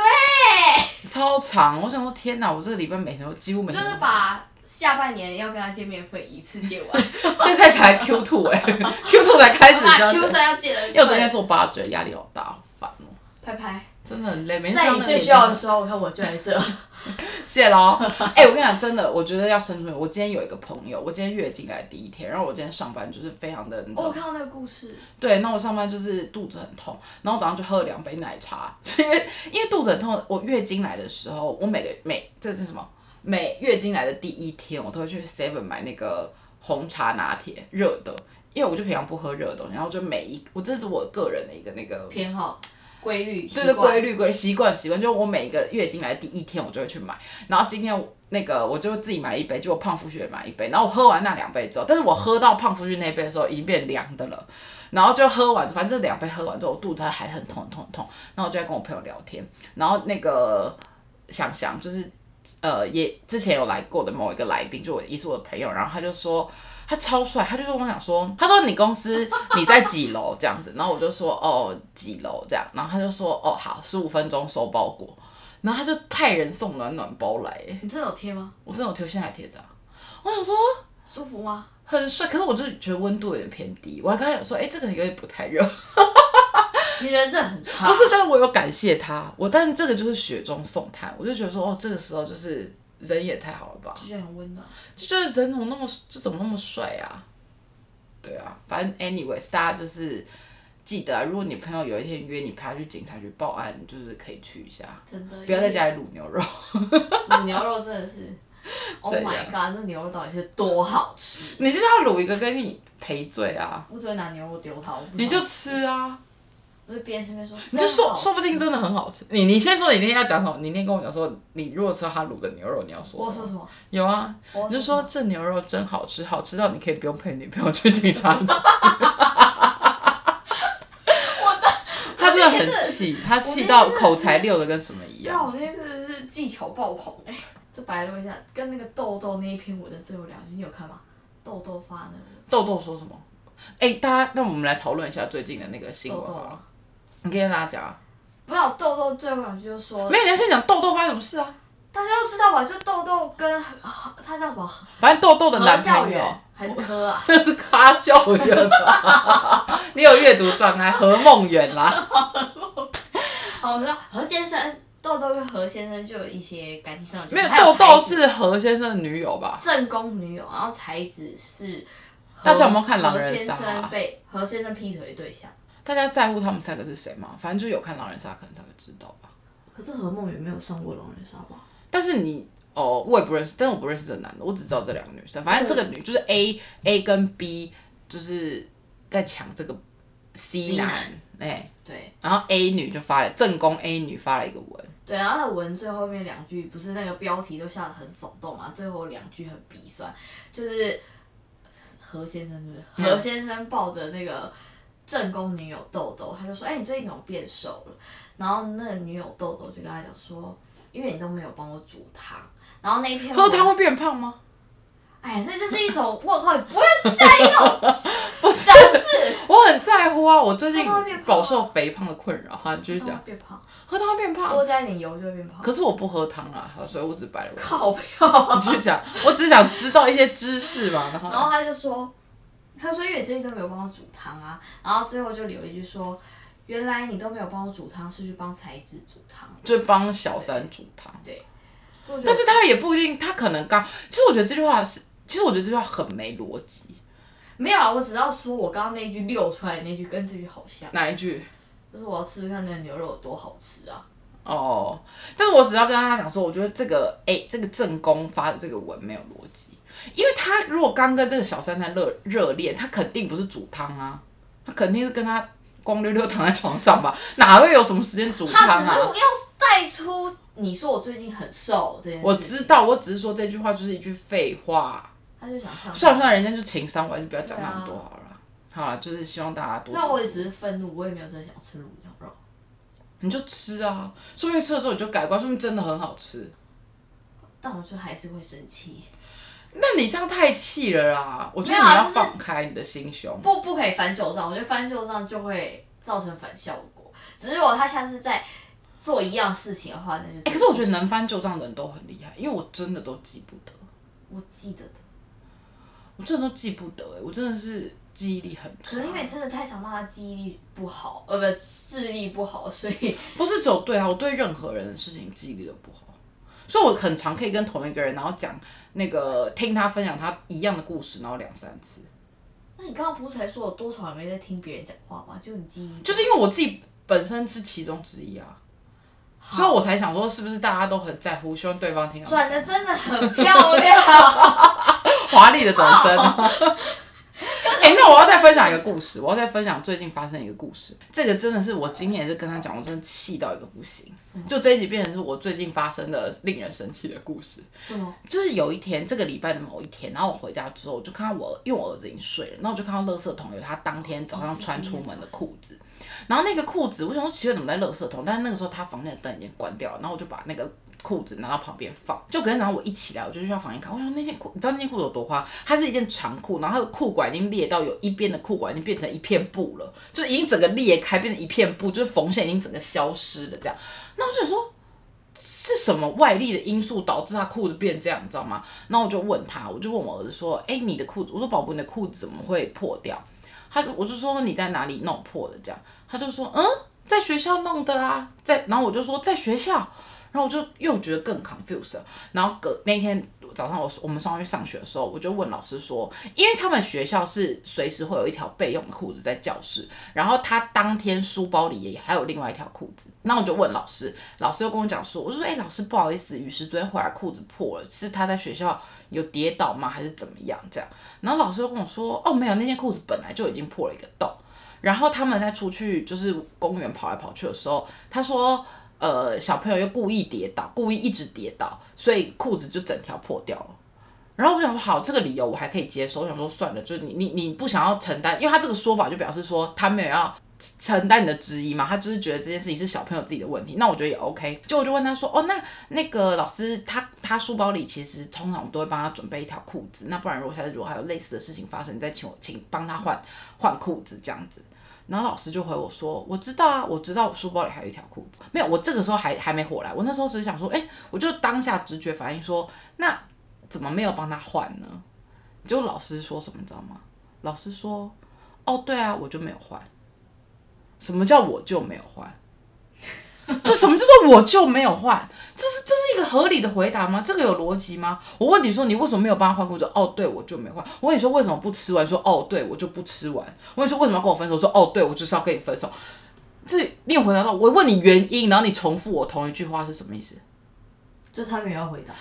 超长。我想说，天哪，我这个礼拜每天都几乎每天就是，把下半年要跟他见面会一次见完，现在才 Q two 哎、q two 才开始 Q，三要见了，因为我昨天做八折，压力好大，好烦哦、拍拍，真的很累，每次在你最需要的时候，我看我就在这。谢喽。哎、我跟你讲，真的，我觉得要生存。我今天有一个朋友，我今天月经来第一天，然后我今天上班就是非常的，哦，我看到那个故事，对，那我上班就是肚子很痛，然后早上就喝了两杯奶茶，因为因为肚子很痛，我月经来的时候，我每个每这是什么？每月经来的第一天，我都会去 Seven 买那个红茶拿铁热的，因为我就平常不喝热的东西，然后就每一我这是我个人的一个那个偏好规律，就是，规律规律习惯习惯，就是我每个月经来的第一天，我就会去买。然后今天那个我就自己买一杯，就我胖夫婿也买一杯。然后我喝完那两杯之后，但是我喝到胖夫婿那杯的时候已经变凉的了。然后就喝完，反正这两杯喝完之后，我肚子还很痛很痛很痛。然后我就在跟我朋友聊天，然后那个想想就是呃，也之前有来过的某一个来宾，就我也是我的朋友，然后他就说。他超帅，他就跟我讲说，他说你公司你在几楼这样子，然后我就说哦几楼这样，然后他就说哦好，十五分钟收包裹，然后他就派人送暖暖包来，哎你真的有贴吗？我真的有贴，现在还贴着啊，我想说舒服吗？很帅，可是我就觉得温度有点偏低，我还跟他讲说，哎、这个有点不太热，你人真的很差。不是，但是我有感谢他，我但是这个就是雪中送炭，我就觉得说哦这个时候就是人也太好了吧，就觉得很温暖。就觉得人怎么那么就怎么那么帅啊？对啊，反正 anyways，大家就是记得啊，如果你朋友有一天约你陪他去警察局报案，就是可以去一下，真的，不要在家里卤牛肉。卤牛肉真的是，Oh my god，那牛肉到底是多好吃？你就是要卤一个跟你赔罪啊，我只会拿牛肉丢他，我不你就吃啊，我就边吃边说，你就说说不定真的很好吃。你你先说你那天要讲什么？你那天跟我讲说，你如果吃到他卤的牛肉，你要说？我说什么？有啊，我你就说这牛肉真好吃，好吃到你可以不用陪女朋友去警察局。他真的很气，他气到口才溜的跟什么一样。我那天真的是技巧爆棚哎、这白录一下，跟那个豆豆那一篇文的最后两句，你有看吗？豆豆发那个豆豆说什么？哎、大家，那我们来讨论一下最近的那个新闻好了。啊，你可以跟大家讲啊。不要豆豆最后两句就说，没有，你要先讲豆豆发生什么事啊？大家都知道吧？就豆豆跟他叫什么反正豆豆的男朋友，还是科啊？那 是咖校园吧？你有阅读障碍，何梦远啦。好，我说何先生，豆豆跟何先生就有一些感情上的纠没有，葛，豆豆是何先生的女友吧？正宫女友，然后才子是大家有没有看狼何先人杀啊生被何先生劈腿的对象，大家在乎他们三个是谁吗？反正就有看狼人杀，可能才会知道吧。可是何梦也没有上过狼人杀吧？但是你哦，我也不认识，但是我不认识这个男的，我只知道这两个女生。反正这个女就是 A A 跟 B，就是在抢这个 C 男男，哎、对然后 A 女就发了正宫 A 女发了一个文，对，然后那文最后面两句不是那个标题都下的很耸动嘛？最后两句很鼻酸，就是何先生是不是？嗯何先生抱着那个正宫女友豆豆，他就说：“哎、你最近怎么变瘦了？”然后那个女友豆豆就跟他讲说：“因为你都没有帮我煮汤。”然后那一篇喝汤会变胖吗？哎，那就是一种我靠，你不要在意那种不小事，我很在乎啊，我最近饱受肥胖的困扰哈，就是讲会变胖，喝汤会变胖，多加一点油就会变胖。可是我不喝汤啊，所以我只白了。靠票。你去讲，我只想知道一些知识嘛，然后然后他就说，他说因为你最近都没有帮我煮汤啊，然后最后就留了一句说，原来你都没有帮我煮汤，是去帮才子煮汤。就帮小三煮汤。所以我觉得但是他也不一定，他可能刚，其实我觉得这句话是，其实我觉得这句话很没逻辑。没有啊，我只要说我刚刚那一句溜出来的那句跟这句好像，哪一句？就是我要吃吃看那个牛肉有多好吃啊。哦，但是我只要跟他讲说，我觉得这个哎、这个正宫发的这个文没有逻辑，因为他如果刚跟这个小三在热热恋，他肯定不是煮汤啊，他肯定是跟他光溜溜躺在床上吧，哪会有什么时间煮汤他只是啊？要带出你说我最近很瘦这件事，我知道，我只是说这句话就是一句废话。他就想唱。算了算了，人家就情商，我还是不要讲那么多好了。好了，就是希望大家多。那我也只是愤怒，我也没有真的想吃卤牛肉。你就吃啊，说不定吃了之后你就改观，说不定真的很好吃。但我就还是会生气，那你这样太气了啦！我觉得你要放开你的心胸。不不可以翻旧账，我觉得翻旧账就会造成反效果。只是如果他下次再做一样事情的话，那就真的哎、可是我觉得能翻旧账的人都很厉害，因为我真的都记不得，我记得的，我真的都记不得、哎，我真的是记忆力很差可能。因为真的太想骂他记忆力不好，呃，不，视力不好，所以不是只有对啊，我对任何人的事情记忆力都不好，所以我很常可以跟同一个人，然后讲那个听他分享他一样的故事，然后两三次，那你刚刚不是才说有多少人没在听别人讲话吗？就你记忆就是因为我自己本身是其中之一啊，所以我才想说，是不是大家都很在乎，希望对方听到转的真的很漂亮。华丽的转身。哎、那我要再分享一个故事，我要再分享最近发生一个故事。这个真的是我今天也是跟他讲，我真的气到一个不行。就这一集变成是我最近发生的令人生气的故事。是吗？就是有一天，这个礼拜的某一天，然后我回家之后，我就看到我，因为我儿子已经睡了，然后我就看到垃圾桶有他当天早上穿出门的裤子，然后那个裤子，我想说奇怪怎么在垃圾桶，但是那个时候他房间的灯已经关掉了，然后我就把那个。裤子拿到旁边放，就隔天早上我一起来，我就去到房间看，我说那件裤，你知道那件裤子有多花？它是一件长裤，然后它的裤管已经裂到有一边的裤管已经变成一片布了，就已经整个裂开，变成一片布，就是缝线已经整个消失了这样。那我就想说，是什么外力的因素导致他裤子变这样，你知道吗？然后我就问他，我就问我儿子说：“哎、你的裤子？”我说：“宝宝，你的裤子怎么会破掉？”他就我就说你在哪里弄破的？这样，他就说：“嗯，在学校弄的啊，在。”然后我就说在学校，然后我就又觉得更 confused。然后隔那天早上我我们上去上学的时候，我就问老师说，因为他们学校是随时会有一条备用的裤子在教室，然后他当天书包里也还有另外一条裤子。那我就问老师，老师又跟我讲说，我就说，哎、老师不好意思，雨石昨天回来裤子破了，是他在学校有跌倒吗，还是怎么样？这样，然后老师又跟我说，哦，没有，那件裤子本来就已经破了一个洞。然后他们在出去就是公园跑来跑去的时候，他说，呃，小朋友又故意跌倒，故意一直跌倒，所以裤子就整条破掉了。然后我想说，好，这个理由我还可以接受。我想说，算了，就是你你你不想要承担，因为他这个说法就表示说他没有要承担你的质疑嘛，他就是觉得这件事情是小朋友自己的问题。那我觉得也 OK。就我就问他说，哦，那那个老师他他书包里其实通常我都会帮他准备一条裤子，那不然如果下次如果还有类似的事情发生，你再请我请帮他换换裤子这样子。然后老师就回我说：“我知道啊，我知道我书包里还有一条裤子。没有，我这个时候还还没火来，我那时候只是想说，哎，我就当下直觉反应说，那怎么没有帮他换呢？结果老师说什么，你知道吗？老师说，哦，对啊，我就没有换。什么叫我就没有换？这什么叫做我就没有换？这是这是一个合理的回答吗？这个有逻辑吗？我问你说你为什么没有帮他换裤子？哦，对，我就没换。我问你说为什么不吃完？说哦，对，我就不吃完。我问你说为什么要跟我分手？说哦，对，我就是要跟你分手。这你有回答到我问你原因，然后你重复我同一句话是什么意思？就他没有要回答，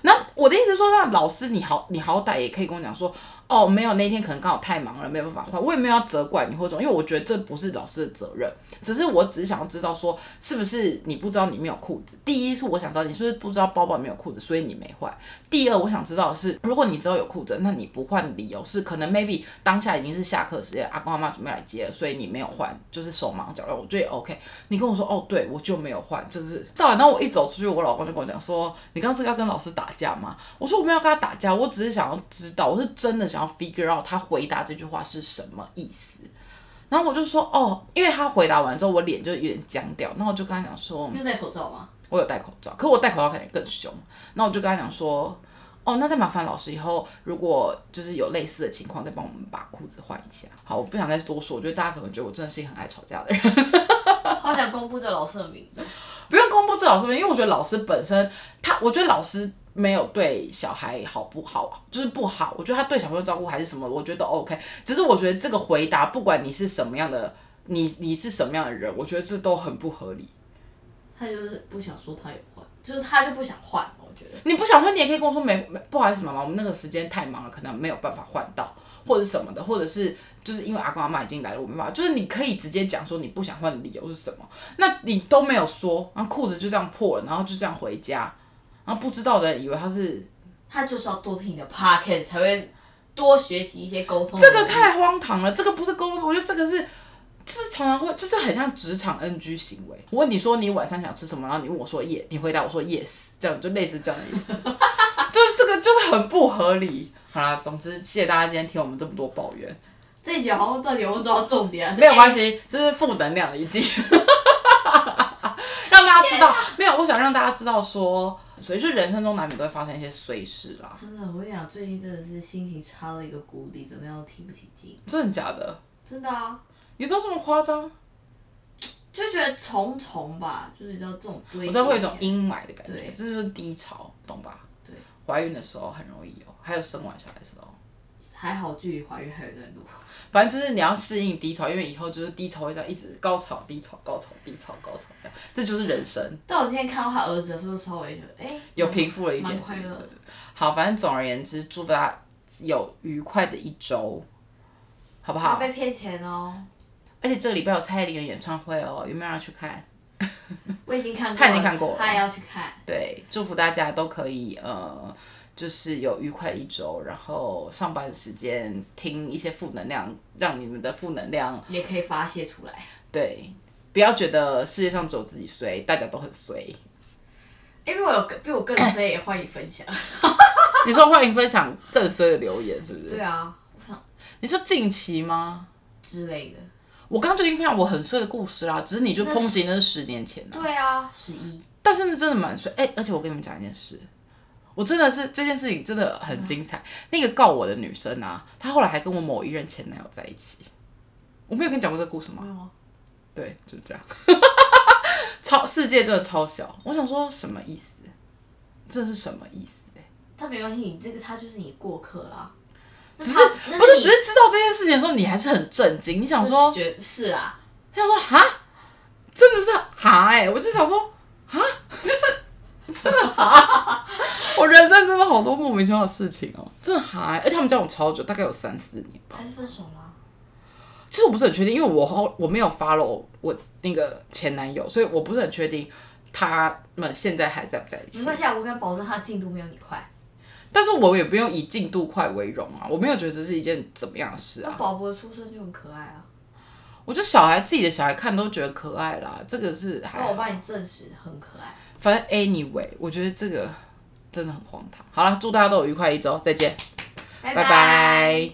然后我的意思是说，那老师你好，你好歹也可以跟我讲说，哦，没有那天可能刚好太忙了，没有办法换。我也没有要责怪你或者什么，因为我觉得这不是老师的责任，只是我只是想要知道说，是不是你不知道你没有裤子？第一是我想知道你是不是不知道包包没有裤子，所以你没换。第二，我想知道的是，如果你知道有裤子，那你不换的理由是可能 maybe 当下已经是下课时间，阿公阿妈准备来接，所以你没有换，就是手忙脚乱。我觉得也 OK。你跟我说，哦，对我就没有换，就是到然那我一走出去，我老公就跟我讲说，你刚刚是要跟老师打架吗？我说我没有跟他打架，我只是想要知道，我是真的想要 figure out 他回答这句话是什么意思。然后我就说，哦，因为他回答完之后，我脸就有点僵掉，然后我就跟他讲说，你有戴口罩吗？我有戴口罩，可我戴口罩可能更凶。那我就跟他讲说，哦，那再麻烦老师以后如果就是有类似的情况，再帮我们把裤子换一下。好，我不想再多说，我觉得大家可能觉得我真的是一个很爱吵架的人。好想公布这老师的名字。不用公布这老师名，因为我觉得老师本身，他我觉得老师没有对小孩好不好，就是不好。我觉得他对小朋友照顾还是什么，我觉得都 OK。只是我觉得这个回答，不管你是什么样的，你你是什么样的人，我觉得这都很不合理。他就是不想说他有换，就是他就不想换，我觉得。你不想换，你也可以跟我说没没不好意思，妈妈，我们那个时间太忙了，可能没有办法换到，或者什么的，或者是就是因为阿公阿妈已经来了，我没办法，就是你可以直接讲说你不想换的理由是什么，那你都没有说，然后裤子就这样破了，然后就这样回家，然后不知道的人以为他是他就是要多听你的 podcast 才会多学习一些沟通。这个太荒唐了，这个不是沟通，我觉得这个是。就是常常会，就是很像职场 NG 行为。我问你说你晚上想吃什么，然后你问我说 yes，你回答我说 yes，这样就类似这样的意思。就是这个就是很不合理。好啦，总之谢谢大家今天听我们这么多抱怨，这一集好像到底有没有抓到重点啊？没有关系，这是负能量的一季，让大家知道没有，我想让大家知道说，所以就人生中难免都会发生一些碎事啦。真的，我跟你讲，最近真的是心情差了一个谷底，怎么样都提不起劲。真的假的？真的啊，有到这么夸张？就觉得重重吧，就是你知道这种。我知道会有一种阴霾的感觉，这就是低潮，懂吧？对。怀孕的时候很容易有，还有生完小孩的时候。还好，距离怀孕还有一段路。反正就是你要适应低潮，因为以后就是低潮会这样一直高潮、低潮、高潮、低潮、高潮这样，这就是人生。但我今天看到他儿子的时候，稍微觉得，哎、有平复了一点蛮快乐的。好，反正总而言之，祝福大家有愉快的一周，好不好？他被骗钱哦，而且这个礼拜有蔡依林的演唱会哦，有没有人去看？我已经看过了，他已经看过了他也要去看。对，祝福大家都可以呃，就是有愉快一周，然后上班时间听一些负能量，让你们的负能量也可以发泄出来。对，不要觉得世界上只有自己衰，大家都很衰。哎、如果有比我更衰，也欢迎分享。你说欢迎分享更衰的留言，是不是？对啊，我想你说近期吗？之类的。我刚刚就已经分享我很衰的故事啦，只是你就抨击那是十年前的、对啊，十一。但是那真的蛮衰。哎、而且我跟你们讲一件事，我真的是这件事情真的很精彩。那个告我的女生啊，她后来还跟我某一任前男友在一起。我没有跟你讲过这个故事吗？没有啊对，就是这样。超世界真的超小，我想说什么意思？这是什么意思、欸？但没关系，你这个他就是你过客啦。只是不是只是知道这件事情的时候，你还是很震惊。你想说，觉得是啊，他想说哈，真的是哈哎、我就想说哈，就 是真的哈，我人生真的好多莫名其妙的事情哦、真的而且他们交往超久，大概有三四年吧。还是分手了。其实我不是很确定，因为我后我没有 follow 我那个前男友，所以我不是很确定他们现在还在不在一起没。关系啊，我敢保证他进度没有你快。但是我也不用以进度快为荣啊，我没有觉得这是一件怎么样的事啊。那宝宝的出生就很可爱啊。我觉得小孩自己的小孩看都觉得可爱啦，这个是还好那我帮你证实很可爱。反正 anyway，我觉得这个真的很荒唐。好了，祝大家都有愉快一周，再见，拜拜。拜